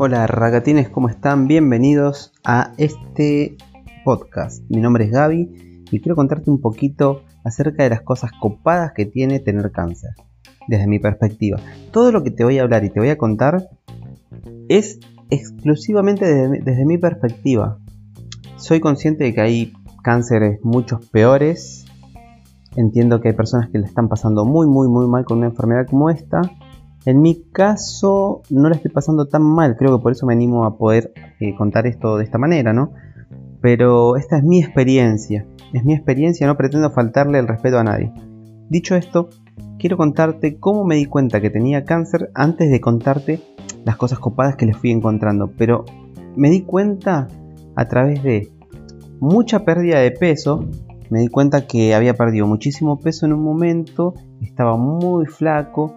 Hola ragatines, ¿cómo están? Bienvenidos a este podcast. Mi nombre es Gaby y quiero contarte un poquito acerca de las cosas copadas que tiene tener cáncer, desde mi perspectiva. Todo lo que te voy a hablar y te voy a contar es exclusivamente desde, desde mi perspectiva. Soy consciente de que hay cánceres muchos peores. Entiendo que hay personas que le están pasando muy, muy, muy mal con una enfermedad como esta. En mi caso no la estoy pasando tan mal, creo que por eso me animo a poder eh, contar esto de esta manera, ¿no? Pero esta es mi experiencia, es mi experiencia, no pretendo faltarle el respeto a nadie. Dicho esto, quiero contarte cómo me di cuenta que tenía cáncer antes de contarte las cosas copadas que le fui encontrando, pero me di cuenta a través de mucha pérdida de peso, me di cuenta que había perdido muchísimo peso en un momento, estaba muy flaco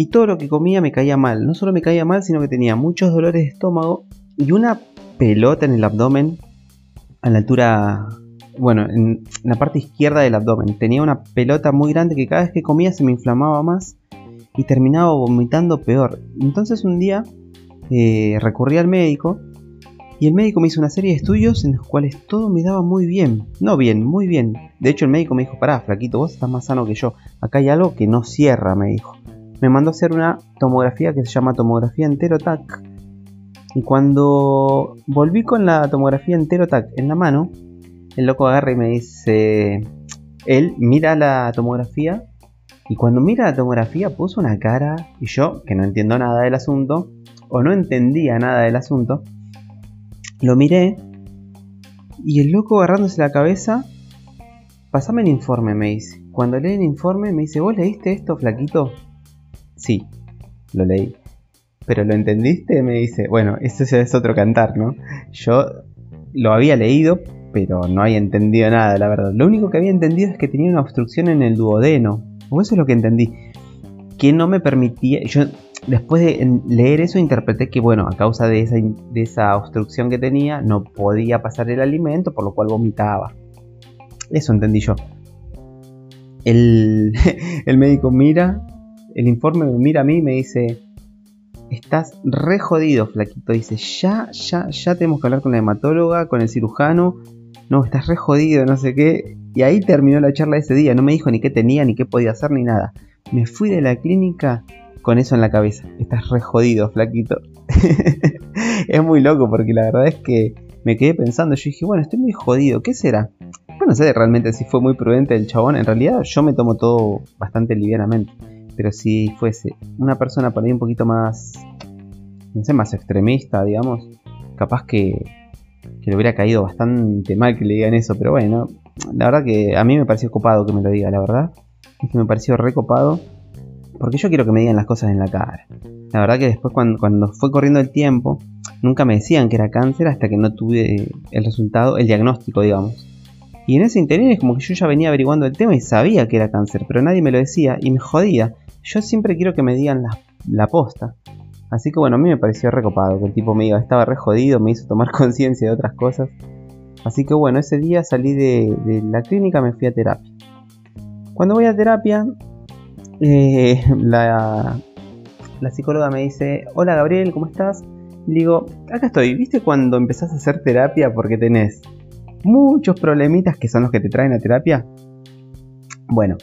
y todo lo que comía me caía mal. No solo me caía mal, sino que tenía muchos dolores de estómago y una pelota en el abdomen a la altura, bueno, en la parte izquierda del abdomen. Tenía una pelota muy grande que cada vez que comía se me inflamaba más y terminaba vomitando peor. Entonces un día eh, recurrí al médico y el médico me hizo una serie de estudios en los cuales todo me daba muy bien. No bien, muy bien. De hecho el médico me dijo, pará, flaquito, vos estás más sano que yo. Acá hay algo que no cierra, me dijo. Me mandó a hacer una tomografía que se llama tomografía enterotac. Y cuando volví con la tomografía enterotac en la mano, el loco agarra y me dice, él mira la tomografía y cuando mira la tomografía puso una cara y yo, que no entiendo nada del asunto, o no entendía nada del asunto, lo miré y el loco agarrándose la cabeza, pasame el informe, me dice. Cuando lee el informe me dice, ¿vos leíste esto, flaquito? Sí, lo leí. ¿Pero lo entendiste? Me dice, bueno, eso ya es otro cantar, ¿no? Yo lo había leído, pero no había entendido nada, la verdad. Lo único que había entendido es que tenía una obstrucción en el duodeno. O eso es lo que entendí. Que no me permitía. Yo después de leer eso interpreté que, bueno, a causa de esa, obstrucción que tenía, no podía pasar el alimento, por lo cual vomitaba. Eso entendí yo. El médico mira, el informe me mira a mí y me dice, estás re jodido, flaquito. Dice, ya, ya, ya tenemos que hablar con la hematóloga, con el cirujano. No, estás re jodido, no sé qué. Y ahí terminó la charla ese día. No me dijo ni qué tenía, ni qué podía hacer, ni nada. Me fui de la clínica con eso en la cabeza. Estás re jodido, flaquito. es muy loco porque la verdad es que me quedé pensando. Yo dije, bueno, estoy muy jodido. ¿Qué será? Bueno, no sé realmente si fue muy prudente el chabón. En realidad yo me tomo todo bastante livianamente. Pero si fuese una persona para mí un poquito más, no sé, más extremista, digamos, capaz que, que le hubiera caído bastante mal que le digan eso. Pero bueno, la verdad que a mí me pareció copado que me lo diga, la verdad. Es que me pareció recopado porque yo quiero que me digan las cosas en la cara. La verdad que después cuando, fue corriendo el tiempo, nunca me decían que era cáncer hasta que no tuve el resultado, el diagnóstico, digamos. Y en ese interior es como que yo ya venía averiguando el tema y sabía que era cáncer, pero nadie me lo decía y me jodía. Yo siempre quiero que me digan la, posta. Así que bueno, a mí me pareció recopado que el tipo me diga, estaba re jodido, me hizo tomar conciencia de otras cosas. Así que bueno, ese día salí de, la clínica, me fui a terapia. Cuando voy a terapia, eh, la, la psicóloga me dice, hola Gabriel, ¿cómo estás? Le digo, acá estoy, ¿viste cuando empezás a hacer terapia porque tenés muchos problemitas que son los que te traen a terapia? Bueno,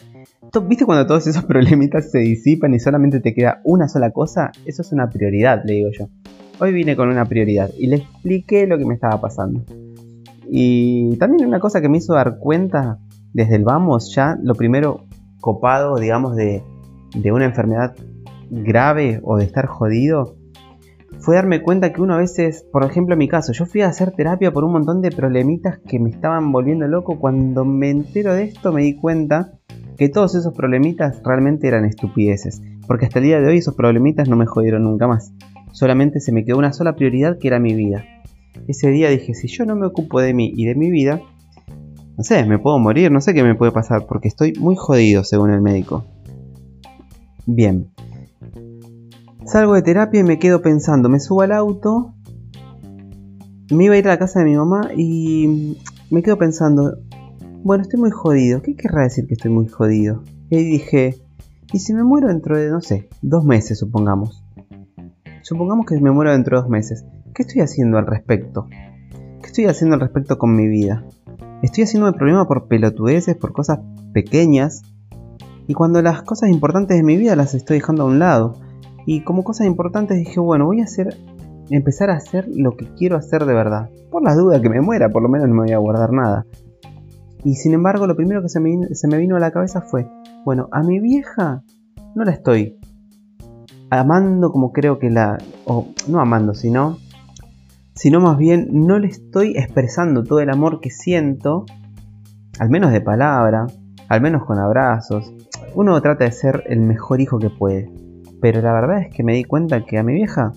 ¿viste cuando todos esos problemitas se disipan y solamente te queda una sola cosa? Eso es una prioridad, le digo yo. Hoy vine con una prioridad y le expliqué lo que me estaba pasando. Y también una cosa que me hizo dar cuenta desde el vamos ya, lo primero copado, digamos, de, de una enfermedad grave o de estar jodido, fue darme cuenta que uno a veces, por ejemplo en mi caso, yo fui a hacer terapia por un montón de problemitas que me estaban volviendo loco. Cuando me entero de esto me di cuenta que todos esos problemitas realmente eran estupideces. Porque hasta el día de hoy esos problemitas no me jodieron nunca más. Solamente se me quedó una sola prioridad que era mi vida. Ese día dije, si yo no me ocupo de mí y de mi vida, no sé, me puedo morir, no sé qué me puede pasar, porque estoy muy jodido según el médico. Bien. Salgo de terapia y me quedo pensando, me subo al auto, me iba a ir a la casa de mi mamá y me quedo pensando, bueno, estoy muy jodido, ¿qué querrá decir que estoy muy jodido? Y dije, ¿y si me muero dentro de, no sé, dos meses supongamos? supongamos que me muero dentro de dos meses. ¿Qué estoy haciendo al respecto? ¿Qué estoy haciendo al respecto con mi vida? Estoy haciendo el problema por pelotudeces, por cosas pequeñas. Y cuando las cosas importantes de mi vida las estoy dejando a un lado. Y como cosas importantes dije, bueno, voy a hacer, empezar a hacer lo que quiero hacer de verdad. Por las dudas que me muera, por lo menos no me voy a guardar nada. Y sin embargo, lo primero que se me, se me vino a la cabeza fue, bueno, a mi vieja no la estoy amando como creo que la... o no amando, sino... Sino más bien no le estoy expresando todo el amor que siento, al menos de palabra, al menos con abrazos. Uno trata de ser el mejor hijo que puede. Pero la verdad es que me di cuenta que a mi vieja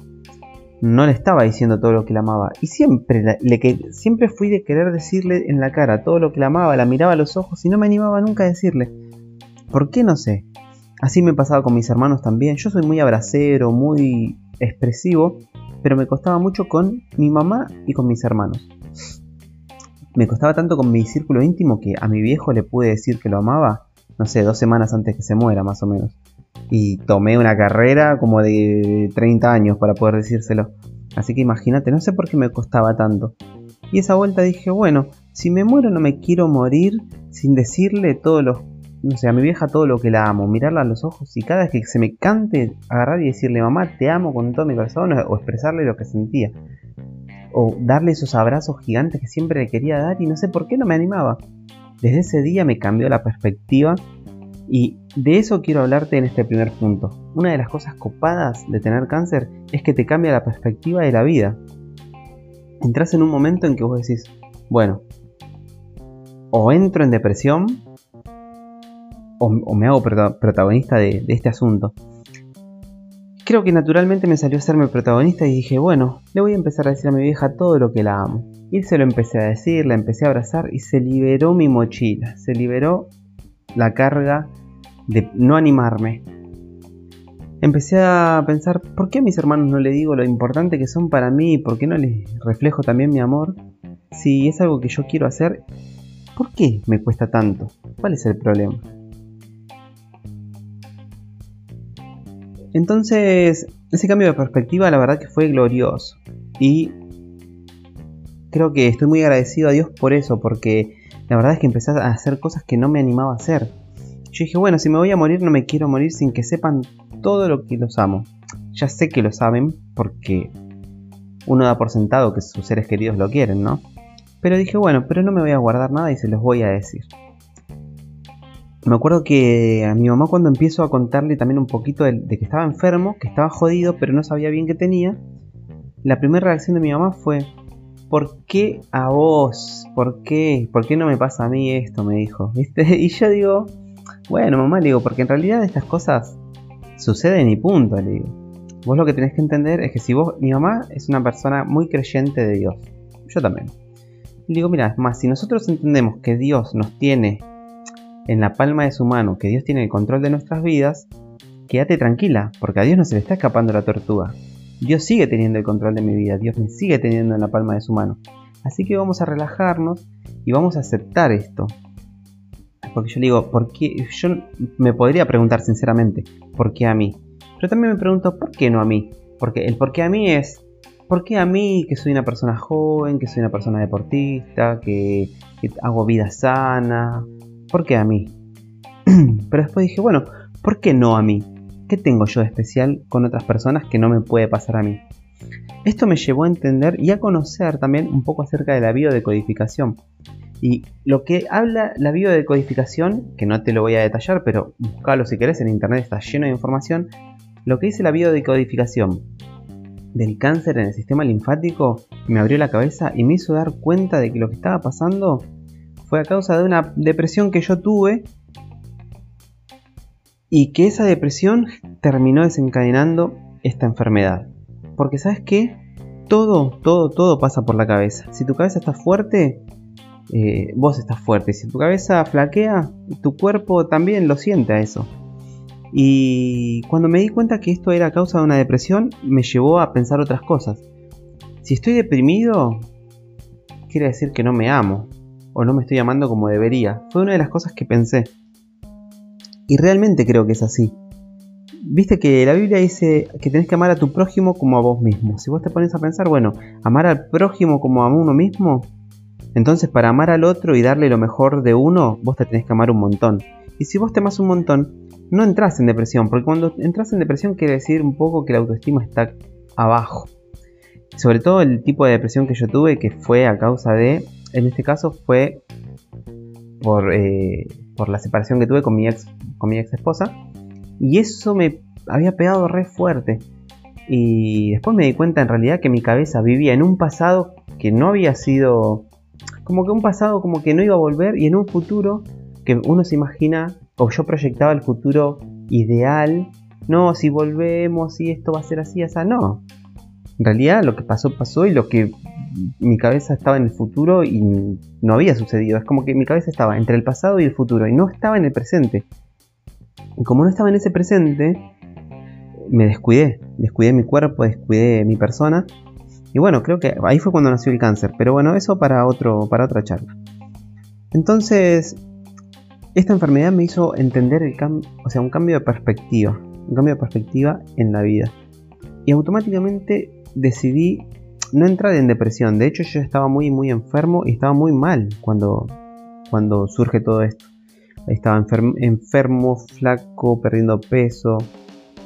no le estaba diciendo todo lo que la amaba. Y siempre, le, que, siempre fui de querer decirle en la cara todo lo que la amaba, la miraba a los ojos y no me animaba nunca a decirle. ¿Por qué no sé? Así me pasaba con mis hermanos también. Yo soy muy abracero, muy expresivo, pero me costaba mucho con mi mamá y con mis hermanos. Me costaba tanto con mi círculo íntimo que a mi viejo le pude decir que lo amaba, no sé, dos semanas antes que se muera más o menos. Y tomé una carrera como de 30 años para poder decírselo. Así que imagínate, no sé por qué me costaba tanto. Y esa vuelta dije, bueno, si me muero no me quiero morir sin decirle todos los no sé, a mi vieja todo lo que la amo, mirarla a los ojos y cada vez que se me cante agarrar y decirle mamá te amo con todo mi corazón o expresarle lo que sentía. O darle esos abrazos gigantes que siempre le quería dar y no sé por qué no me animaba. Desde ese día me cambió la perspectiva y de eso quiero hablarte en este primer punto. Una de las cosas copadas de tener cáncer es que te cambia la perspectiva de la vida. Entras en un momento en que vos decís, bueno, o entro en depresión o, me hago protagonista de, este asunto. Creo que naturalmente me salió a serme protagonista y dije, bueno, le voy a empezar a decir a mi vieja todo lo que la amo. Y se lo empecé a decir, la empecé a abrazar y se liberó mi mochila, se liberó la carga de no animarme. Empecé a pensar, ¿por qué a mis hermanos no le digo lo importante que son para mí? ¿Por qué no les reflejo también mi amor? Si es algo que yo quiero hacer, ¿por qué me cuesta tanto? ¿Cuál es el problema? Entonces, ese cambio de perspectiva la verdad que fue glorioso. Y creo que estoy muy agradecido a Dios por eso, porque la verdad es que empecé a hacer cosas que no me animaba a hacer. Yo dije, bueno, si me voy a morir, no me quiero morir sin que sepan todo lo que los amo. Ya sé que lo saben porque uno da por sentado que sus seres queridos lo quieren, ¿no? Pero dije, bueno, pero no me voy a guardar nada y se los voy a decir me acuerdo que a mi mamá cuando empiezo a contarle también un poquito de, que estaba enfermo, que estaba jodido, pero no sabía bien qué tenía, la primera reacción de mi mamá fue, ¿por qué a vos? ¿Por qué? ¿Por qué no me pasa a mí esto? Me dijo. Y yo digo, bueno, mamá, le digo, porque en realidad estas cosas suceden y punto, le digo. Vos lo que tenés que entender es que si vos, mi mamá es una persona muy creyente de Dios, yo también. Y digo, mira, más, si nosotros entendemos que Dios nos tiene en la palma de su mano, que Dios tiene el control de nuestras vidas, quédate tranquila, porque a Dios no se le está escapando la tortuga. Dios sigue teniendo el control de mi vida, Dios me sigue teniendo en la palma de su mano. Así que vamos a relajarnos y vamos a aceptar esto. Porque yo digo, ¿por qué? Yo me podría preguntar sinceramente, ¿por qué a mí? Pero también me pregunto, ¿por qué no a mí? Porque el por qué a mí es, ¿por qué a mí que soy una persona joven, que soy una persona deportista, que, que hago vida sana, ¿por qué a mí? Pero después dije, bueno, ¿por qué no a mí? ¿Qué tengo yo de especial con otras personas que no me puede pasar a mí? Esto me llevó a entender y a conocer también un poco acerca de la biodecodificación. Y lo que habla la biodecodificación, que no te lo voy a detallar, pero buscalo si querés, en internet está lleno de información. Lo que dice la biodecodificación del cáncer en el sistema linfático me abrió la cabeza y me hizo dar cuenta de que lo que estaba pasando fue a causa de una depresión que yo tuve y que esa depresión terminó desencadenando esta enfermedad. Porque sabes qué? Todo, todo, todo pasa por la cabeza. Si tu cabeza está fuerte, eh, vos estás fuerte. Si tu cabeza flaquea, tu cuerpo también lo siente a eso. Y cuando me di cuenta que esto era causa de una depresión, me llevó a pensar otras cosas. Si estoy deprimido, quiere decir que no me amo o no me estoy amando como debería. Fue una de las cosas que pensé. Y realmente creo que es así. viste que la Biblia dice que tenés que amar a tu prójimo como a vos mismo. Si vos te pones a pensar, bueno, amar al prójimo como a uno mismo, entonces para amar al otro y darle lo mejor de uno, vos te tenés que amar un montón. Y si vos te amas un montón, no entras en depresión, porque cuando entras en depresión quiere decir un poco que la autoestima está abajo. Sobre todo el tipo de depresión que yo tuve, que fue a causa de, en este caso fue por, eh, por la separación que tuve con mi ex, con mi ex esposa. Y eso me había pegado re fuerte. Y después me di cuenta en realidad que mi cabeza vivía en un pasado que no había sido... Como que un pasado como que no iba a volver y en un futuro que uno se imagina, o yo proyectaba el futuro ideal. No, si volvemos, si esto va a ser así, sea no. En realidad lo que pasó pasó y lo que mi cabeza estaba en el futuro y no había sucedido. Es como que mi cabeza estaba entre el pasado y el futuro y no estaba en el presente. Y como no estaba en ese presente, me descuidé. Descuidé mi cuerpo, descuidé mi persona. Y bueno, creo que ahí fue cuando nació el cáncer. Pero bueno, eso para, otro, para otra charla. Entonces, esta enfermedad me hizo entender el o sea, un cambio de perspectiva. Un cambio de perspectiva en la vida. Y automáticamente decidí no entrar en depresión. De hecho, yo estaba muy, muy enfermo y estaba muy mal cuando, cuando surge todo esto. Estaba enfermo, flaco, perdiendo peso.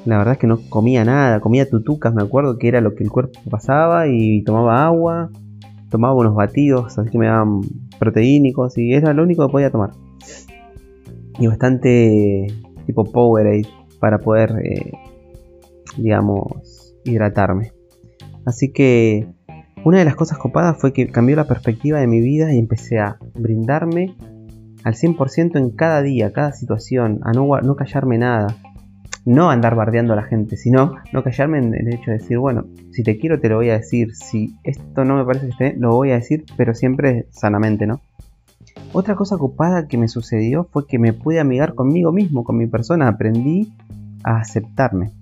La verdad es que no comía nada, comía tutucas, me acuerdo que era lo que el cuerpo pasaba y tomaba agua, tomaba unos batidos, así que me daban proteínicos y era lo único que podía tomar. Y bastante tipo Powerade para poder, eh, digamos, hidratarme. Así que una de las cosas copadas fue que cambió la perspectiva de mi vida y empecé a brindarme al 100% en cada día, cada situación, a no, no callarme nada. No andar bardeando a la gente, sino no callarme en el hecho de decir, bueno, si te quiero te lo voy a decir, si esto no me parece que esté, lo voy a decir, pero siempre sanamente, ¿no? Otra cosa copada que me sucedió fue que me pude amigar conmigo mismo, con mi persona, aprendí a aceptarme.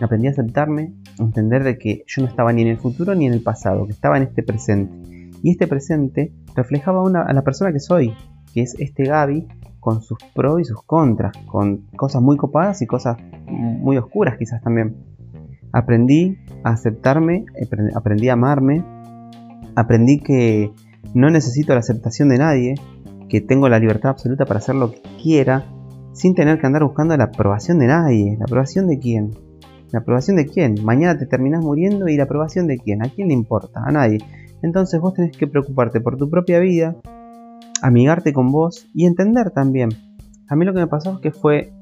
Aprendí a aceptarme, entender de que yo no estaba ni en el futuro ni en el pasado, que estaba en este presente. Y este presente reflejaba a la persona que soy, que es este Gaby con sus pros y sus contras, con cosas muy copadas y cosas muy oscuras quizás también. Aprendí a aceptarme, aprendí a amarme, aprendí que no necesito la aceptación de nadie, que tengo la libertad absoluta para hacer lo que quiera, sin tener que andar buscando la aprobación de nadie. ¿La aprobación de quién? ¿La aprobación de quién? Mañana te terminás muriendo y la aprobación de quién? ¿A quién le importa? A nadie. Entonces vos tenés que preocuparte por tu propia vida, amigarte con vos y entender también. A mí lo que me pasó es que fue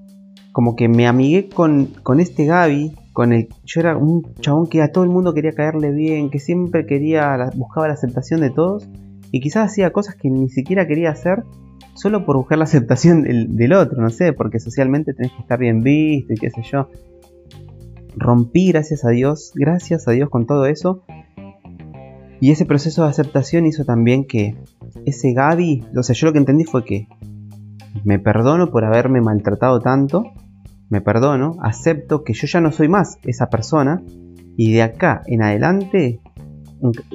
como que me amigué con, con este Gaby, con el yo era un chabón que a todo el mundo quería caerle bien, que siempre quería buscaba la aceptación de todos y quizás hacía cosas que ni siquiera quería hacer solo por buscar la aceptación del, del otro, no sé, porque socialmente tenés que estar bien visto y qué sé yo rompí gracias a Dios, gracias a Dios con todo eso. Y ese proceso de aceptación hizo también que ese Gaby, o sea, yo lo que entendí fue que me perdono por haberme maltratado tanto, me perdono, acepto que yo ya no soy más esa persona y de acá en adelante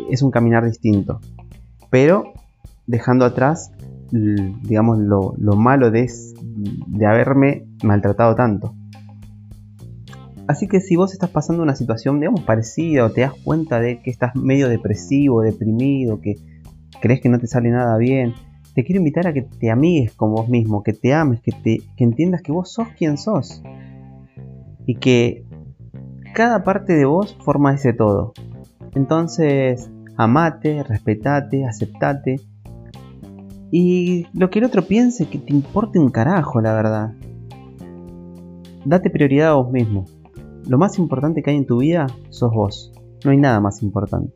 es un caminar distinto. Pero dejando atrás, digamos, lo, malo de, de haberme maltratado tanto. Así que si vos estás pasando una situación, digamos, parecida o te das cuenta de que estás medio depresivo, deprimido, que crees que no te sale nada bien, te quiero invitar a que te amigues con vos mismo, que te ames, que, te, que entiendas que vos sos quien sos. Y que cada parte de vos forma ese todo. Entonces, amate, respetate, aceptate. Y lo que el otro piense, que te importe un carajo, la verdad. Date prioridad a vos mismo lo más importante que hay en tu vida sos vos. No hay nada más importante.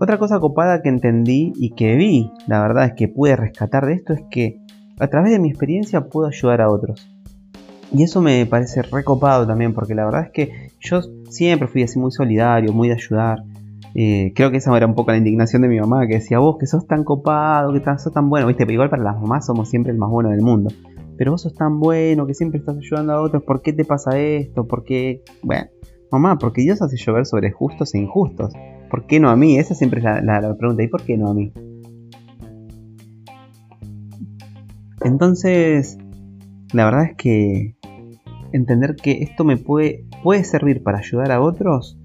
Otra cosa copada que entendí y que vi, la verdad es que pude rescatar de esto, es que a través de mi experiencia puedo ayudar a otros. Y eso me parece recopado también, porque la verdad es que yo siempre fui así muy solidario, muy de ayudar. Eh, creo que esa era un poco la indignación de mi mamá, que decía, vos que sos tan copado, que sos tan bueno, viste, pero igual para las mamás somos siempre el más bueno del mundo pero vos sos tan bueno que siempre estás ayudando a otros, ¿por qué te pasa esto? ¿Por qué? Bueno, mamá, porque Dios hace llover sobre justos e injustos. ¿Por qué no a mí? Esa siempre es la, pregunta. ¿Y por qué no a mí? Entonces, la verdad es que entender que esto me puede, puede servir para ayudar a otros,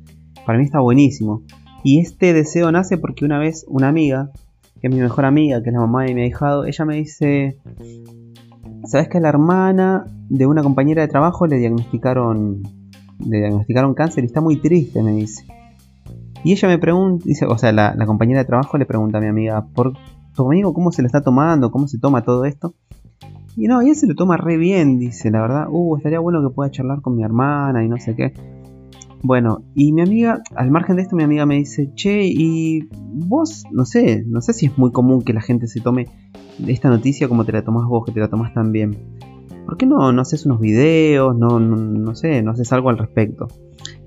para mí está buenísimo. Y este deseo nace porque una vez una amiga, que es mi mejor amiga, que es la mamá de mi ahijado, ella me dice, ¿sabes que a la hermana de una compañera de trabajo le diagnosticaron, le diagnosticaron cáncer y está muy triste, me dice? Y ella me pregunta, dice, o sea, la, compañera de trabajo le pregunta a mi amiga, ¿por tu amigo cómo se lo está tomando? ¿Cómo se toma todo esto? Y no, él se lo toma re bien, dice, la verdad, uh, estaría bueno que pueda charlar con mi hermana y no sé qué. Bueno, y mi amiga, al margen de esto, mi amiga me dice, che, y vos, no sé, no sé si es muy común que la gente se tome esta noticia como te la tomás vos, que te la tomás tan bien. ¿Por qué no, no haces unos videos? No, no, sé, no haces algo al respecto.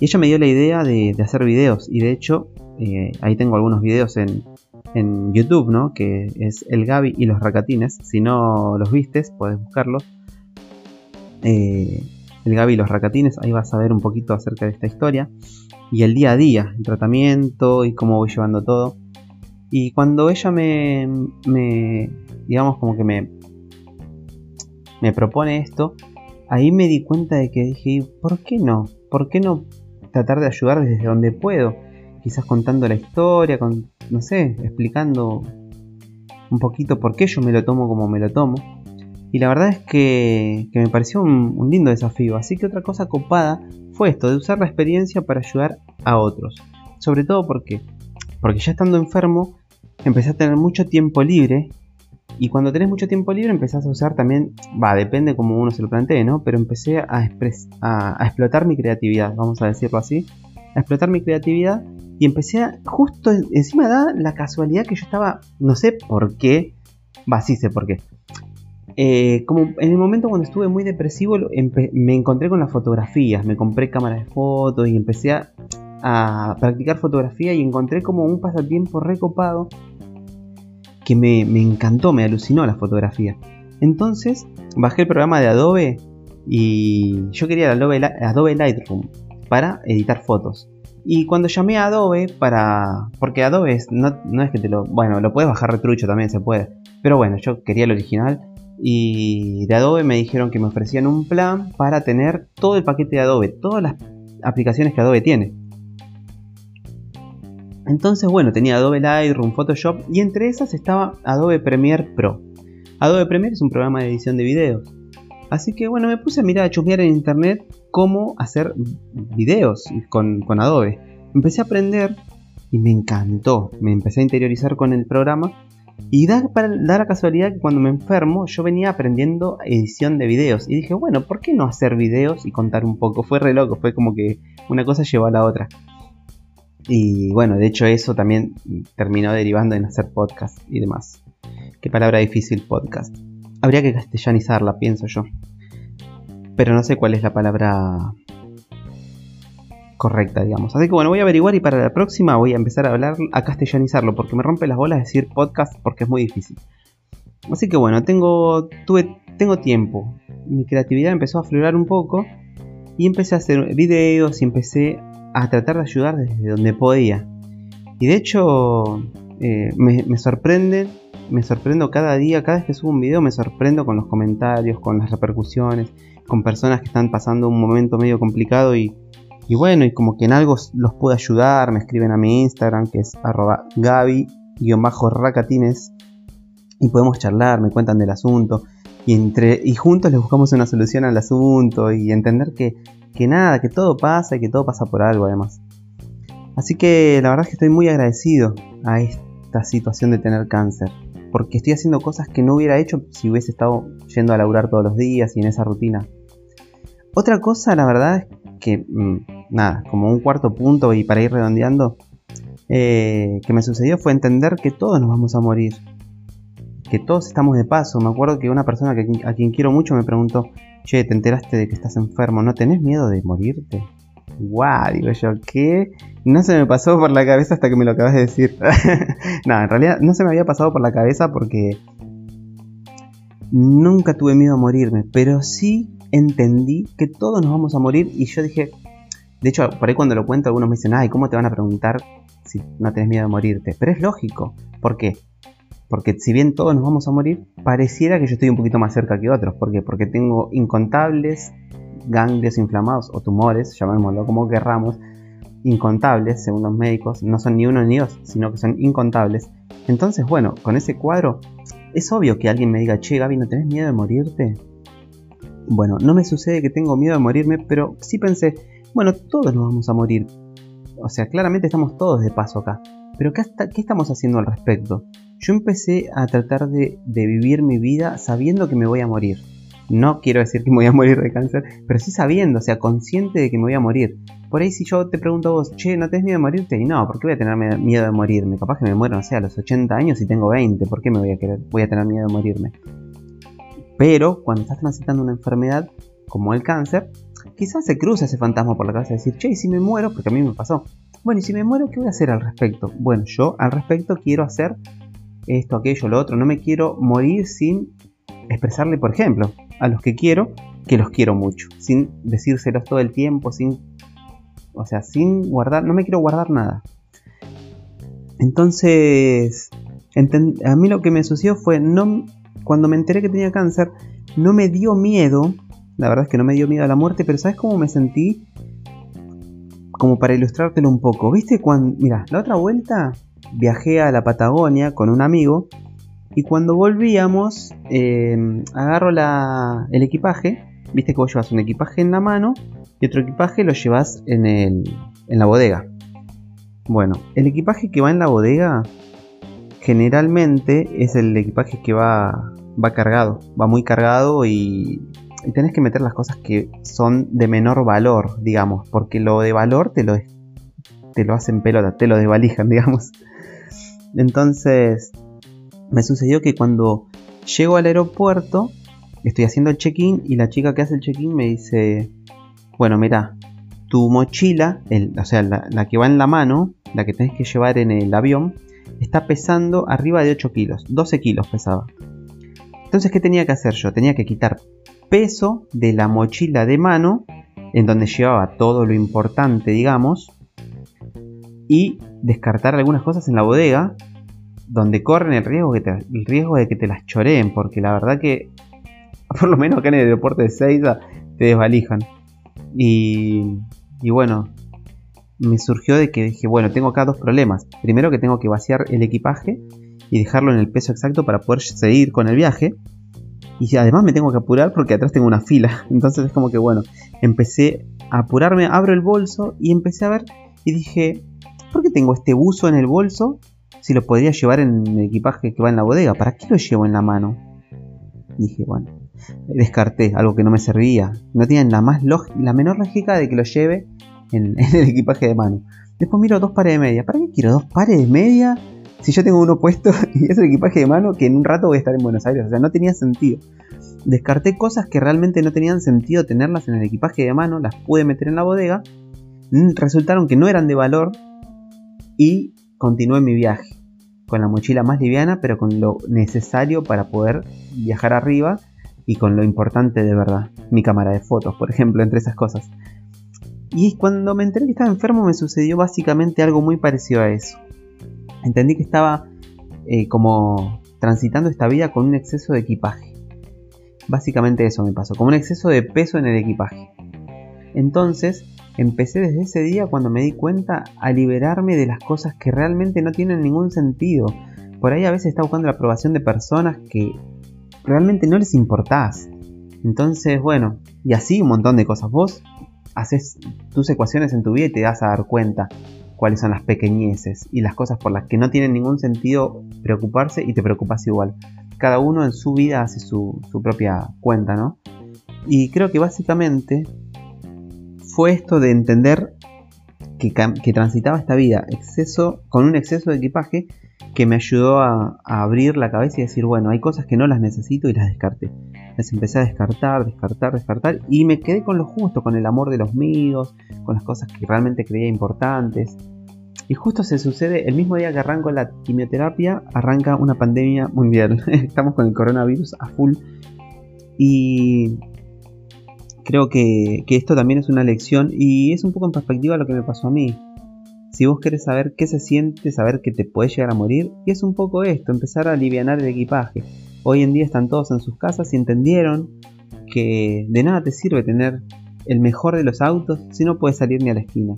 Y ella me dio la idea de, hacer videos, y de hecho, eh, ahí tengo algunos videos en, en YouTube, ¿no? Que es El Gaby y los Racatines. Si no los vistes, puedes buscarlos. Eh, el Gaby y los Racatines, ahí vas a ver un poquito acerca de esta historia. Y el día a día, el tratamiento y cómo voy llevando todo. Y cuando ella me, me digamos como que me, me propone esto, ahí me di cuenta de que dije, ¿por qué no? ¿Por qué no tratar de ayudar desde donde puedo? Quizás contando la historia, con, no sé, explicando un poquito por qué yo me lo tomo como me lo tomo. Y la verdad es que, me pareció un, lindo desafío. Así que otra cosa copada fue esto, de usar la experiencia para ayudar a otros. Sobre todo porque, porque ya estando enfermo, empecé a tener mucho tiempo libre. Y cuando tenés mucho tiempo libre empezás a usar también, va, depende como uno se lo plantee, ¿no? Pero empecé a, a explotar mi creatividad, vamos a decirlo así. A explotar mi creatividad y empecé a, justo encima da la casualidad que yo estaba, no sé por qué, va, sí sé por qué. Eh, como en el momento cuando estuve muy depresivo me encontré con las fotografías, me compré cámaras de fotos y empecé a, practicar fotografía y encontré como un pasatiempo recopado que me, encantó, me alucinó la fotografía. Entonces bajé el programa de Adobe y yo quería Adobe, Adobe Lightroom para editar fotos. Y cuando llamé a Adobe para... Porque Adobe no, no, es que te lo... Bueno, lo puedes bajar retrucho también, se puede. Pero bueno, yo quería el original. Y de Adobe me dijeron que me ofrecían un plan para tener todo el paquete de Adobe. Todas las aplicaciones que Adobe tiene. Entonces, bueno, tenía Adobe Lightroom, Photoshop y entre esas estaba Adobe Premiere Pro. Adobe Premiere es un programa de edición de videos. Así que bueno, me puse a mirar, a chusmear en internet cómo hacer videos con, Adobe. Empecé a aprender y me encantó. Me empecé a interiorizar con el programa. Y da, para, dar la casualidad que cuando me enfermo yo venía aprendiendo edición de videos. Y dije, bueno, ¿por qué no hacer videos y contar un poco? Fue re loco, fue como que una cosa llevó a la otra. Y bueno, de hecho eso también terminó derivando en hacer podcast y demás. Qué palabra difícil podcast. Habría que castellanizarla, pienso yo pero no sé cuál es la palabra correcta, digamos. Así que bueno, voy a averiguar y para la próxima voy a empezar a hablar, a castellanizarlo, porque me rompe las bolas decir podcast porque es muy difícil. Así que bueno, tengo, tuve, tengo tiempo. Mi creatividad empezó a aflorar un poco y empecé a hacer videos y empecé a tratar de ayudar desde donde podía. Y de hecho, eh, me, me sorprende, me sorprendo cada día, cada vez que subo un video me sorprendo con los comentarios, con las repercusiones con personas que están pasando un momento medio complicado y, bueno, y como que en algo los puedo ayudar, me escriben a mi Instagram que es arroba gaby-racatines y podemos charlar, me cuentan del asunto y, entre, y juntos les buscamos una solución al asunto y entender que, que nada, que todo pasa y que todo pasa por algo además. Así que la verdad es que estoy muy agradecido a esta situación de tener cáncer porque estoy haciendo cosas que no hubiera hecho si hubiese estado yendo a laburar todos los días y en esa rutina. Otra cosa, la verdad, es que, mm, nada, como un cuarto punto y para ir redondeando, eh, que me sucedió fue entender que todos nos vamos a morir. Que todos estamos de paso. Me acuerdo que una persona que, a quien quiero mucho me preguntó, che, ¿te enteraste de que estás enfermo? ¿No tenés miedo de morirte? ¡Guau! Digo yo, ¿qué? No se me pasó por la cabeza hasta que me lo acabas de decir. no, en realidad no se me había pasado por la cabeza porque nunca tuve miedo a morirme, pero sí entendí que todos nos vamos a morir y yo dije, de hecho, por ahí cuando lo cuento algunos me dicen, ay, ¿cómo te van a preguntar si no tenés miedo a morirte? Pero es lógico, ¿por qué? Porque si bien todos nos vamos a morir, pareciera que yo estoy un poquito más cerca que otros. ¿Por qué? Porque tengo incontables ganglios inflamados o tumores, llamémoslo como querramos, incontables según los médicos, no son ni uno ni dos, sino que son incontables. Entonces, bueno, con ese cuadro es obvio que alguien me diga, che, Gaby, ¿no tenés miedo de morirte? Bueno, no me sucede que tengo miedo de morirme, pero sí pensé, bueno, todos nos vamos a morir. O sea, claramente estamos todos de paso acá. Pero ¿qué, ¿qué estamos haciendo al respecto? Yo empecé a tratar de, vivir mi vida sabiendo que me voy a morir. No quiero decir que me voy a morir de cáncer, pero sí sabiendo, o sea, consciente de que me voy a morir. Por ahí si yo te pregunto a vos, che, ¿no tenés miedo de morirte? Y no, ¿por qué voy a tener miedo de morirme? Capaz que me muero, no sé, a los 80 años y tengo 20, ¿por qué me voy a, querer, voy a tener miedo de morirme? Pero cuando estás transitando una enfermedad como el cáncer, quizás se cruza ese fantasma por la cabeza de decir, che, ¿y si me muero? Porque a mí me pasó. Bueno, y si me muero, ¿qué voy a hacer al respecto? Bueno, yo al respecto quiero hacer esto, aquello, lo otro. No me quiero morir sin expresarle, por ejemplo, a los que quiero que los quiero mucho, sin decírselos todo el tiempo, sin, o sea, sin guardar, no me quiero guardar nada. Entonces, a mí lo que me sucedió fue, no, cuando me enteré que tenía cáncer, no me dio miedo, la verdad es que no me dio miedo a la muerte, pero ¿sabes cómo me sentí? Como para ilustrártelo un poco, ¿viste? Cuando, mira, la otra vuelta viajé a la Patagonia con un amigo y cuando volvíamos, eh, agarro el equipaje. Viste que vos llevas un equipaje en la mano y otro equipaje lo llevas en, el, en la bodega. Bueno, el equipaje que va en la bodega generalmente es el equipaje que va, va cargado, va muy cargado y, y tenés que meter las cosas que son de menor valor, digamos, porque lo de valor te lo, te lo hacen pelota, te lo desvalijan, digamos. Entonces, me sucedió que cuando llego al aeropuerto, estoy haciendo el check-in y la chica que hace el check-in me dice, bueno, mira, tu mochila, o sea, la, que va en la mano, la que tenés que llevar en el avión, está pesando arriba de 8 kilos, 12 kilos pesaba. Entonces, ¿qué tenía que hacer yo? Tenía que quitar peso de la mochila de mano, en donde llevaba todo lo importante, digamos, y descartar algunas cosas en la bodega donde corren el riesgo, que el riesgo de que te las choreen, porque la verdad que, por lo menos acá en el deporte de Seiza, te desvalijan. Y, y bueno, me surgió de que dije, bueno, tengo acá dos problemas. Primero que tengo que vaciar el equipaje y dejarlo en el peso exacto para poder seguir con el viaje. Y además me tengo que apurar porque atrás tengo una fila. Entonces es como que bueno, empecé a apurarme, abro el bolso y empecé a ver y dije, ¿por qué tengo este buzo en el bolso si lo podría llevar en el equipaje que va en la bodega. ¿Para qué lo llevo en la mano? Dije, bueno, descarté algo que no me servía. No tenía la, más la menor lógica de que lo lleve en, el equipaje de mano. Después miro dos pares de media. ¿Para qué quiero dos pares de media si yo tengo uno puesto y es el equipaje de mano que en un rato voy a estar en Buenos Aires? O sea, no tenía sentido. Descarté cosas que realmente no tenían sentido tenerlas en el equipaje de mano, las pude meter en la bodega, resultaron que no eran de valor y continué mi viaje, con la mochila más liviana, pero con lo necesario para poder viajar arriba y con lo importante de verdad, mi cámara de fotos, por ejemplo, entre esas cosas. Y cuando me enteré que estaba enfermo me sucedió básicamente algo muy parecido a eso. Entendí que estaba eh, como transitando esta vida con un exceso de equipaje. Básicamente eso me pasó, como un exceso de peso en el equipaje. Entonces Empecé desde ese día cuando me di cuenta a liberarme de las cosas que realmente no tienen ningún sentido. Por ahí a veces está buscando la aprobación de personas que realmente no les importás. Entonces, bueno, y así un montón de cosas. Vos haces tus ecuaciones en tu vida y te das a dar cuenta cuáles son las pequeñeces y las cosas por las que no tienen ningún sentido preocuparse y te preocupas igual. Cada uno en su vida hace su, propia cuenta, ¿no? Y creo que básicamente fue esto de entender que, transitaba esta vida exceso, con un exceso de equipaje que me ayudó a, abrir la cabeza y decir, bueno, hay cosas que no las necesito y las descarté. Las empecé a descartar, descartar, descartar y me quedé con lo justo, con el amor de los míos, con las cosas que realmente creía importantes. Y justo se sucede, el mismo día que arranco la quimioterapia, arranca una pandemia mundial. Estamos con el coronavirus a full. Y creo que, esto también es una lección y es un poco en perspectiva lo que me pasó a mí. Si vos querés saber qué se siente, saber que te puedes llegar a morir, y es un poco esto, empezar a aliviar el equipaje. Hoy en día están todos en sus casas y entendieron que de nada te sirve tener el mejor de los autos si no puedes salir ni a la esquina.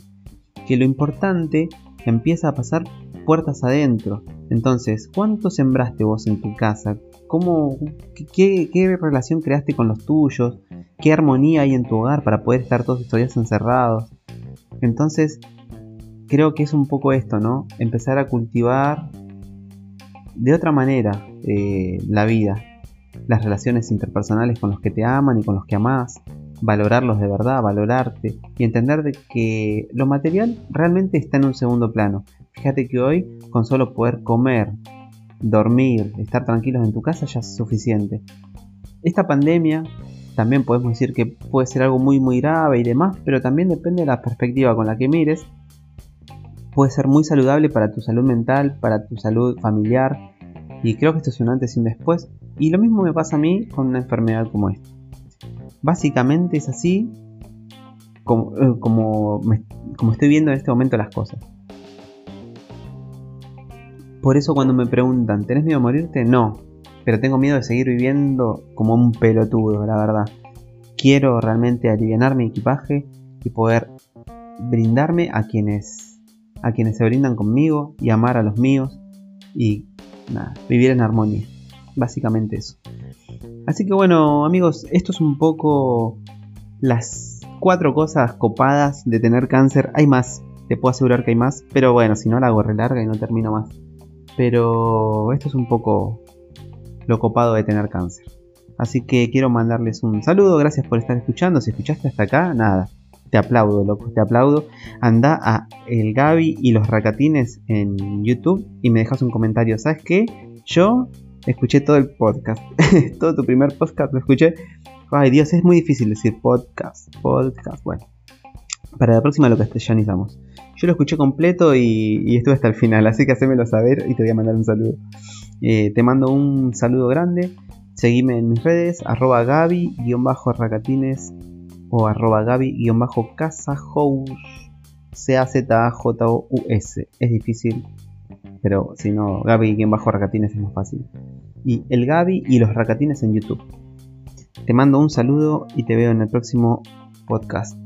Que lo importante empieza a pasar puertas adentro. Entonces, ¿cuánto sembraste vos en tu casa? ¿Cómo, qué, qué, relación creaste con los tuyos? ¿Qué armonía hay en tu hogar para poder estar todos estos días encerrados? Entonces, creo que es un poco esto, ¿no? Empezar a cultivar de otra manera eh, la vida, las relaciones interpersonales con los que te aman y con los que amás, valorarlos de verdad, valorarte y entender de que lo material realmente está en un segundo plano. Fíjate que hoy con solo poder comer, dormir, estar tranquilos en tu casa ya es suficiente. Esta pandemia también podemos decir que puede ser algo muy muy grave y demás, pero también depende de la perspectiva con la que mires. Puede ser muy saludable para tu salud mental, para tu salud familiar, y creo que esto es un antes y un después. Y lo mismo me pasa a mí con una enfermedad como esta. Básicamente es así como, eh, como, como estoy viendo en este momento las cosas. Por eso cuando me preguntan, ¿tenés miedo a morirte? No, pero tengo miedo de seguir viviendo como un pelotudo, la verdad. Quiero realmente aliviar mi equipaje y poder brindarme a quienes a quienes se brindan conmigo y amar a los míos y nada, vivir en armonía. Básicamente eso. Así que bueno, amigos, esto es un poco las cuatro cosas copadas de tener cáncer. Hay más, te puedo asegurar que hay más, pero bueno, si no la hago re larga y no termino más. Pero esto es un poco lo copado de tener cáncer. Así que quiero mandarles un saludo, gracias por estar escuchando. Si escuchaste hasta acá, nada, te aplaudo, loco, te aplaudo. Anda a El Gaby y los Racatines en YouTube y me dejas un comentario. ¿Sabes qué? Yo escuché todo el podcast, todo tu primer podcast lo escuché. Ay Dios, es muy difícil decir podcast, podcast. Bueno, para la próxima lo castellanizamos. Yo lo escuché completo y, estuve hasta el final, así que hacémelo saber y te voy a mandar un saludo. Eh, te mando un saludo grande. Seguime en mis redes, arroba Gaby-racatines o arroba Gaby-casahous, C-A-Z-A-J-O-U-S. Es difícil, pero si no, Gaby-racatines es más fácil. Y el Gaby y los racatines en YouTube. Te mando un saludo y te veo en el próximo podcast.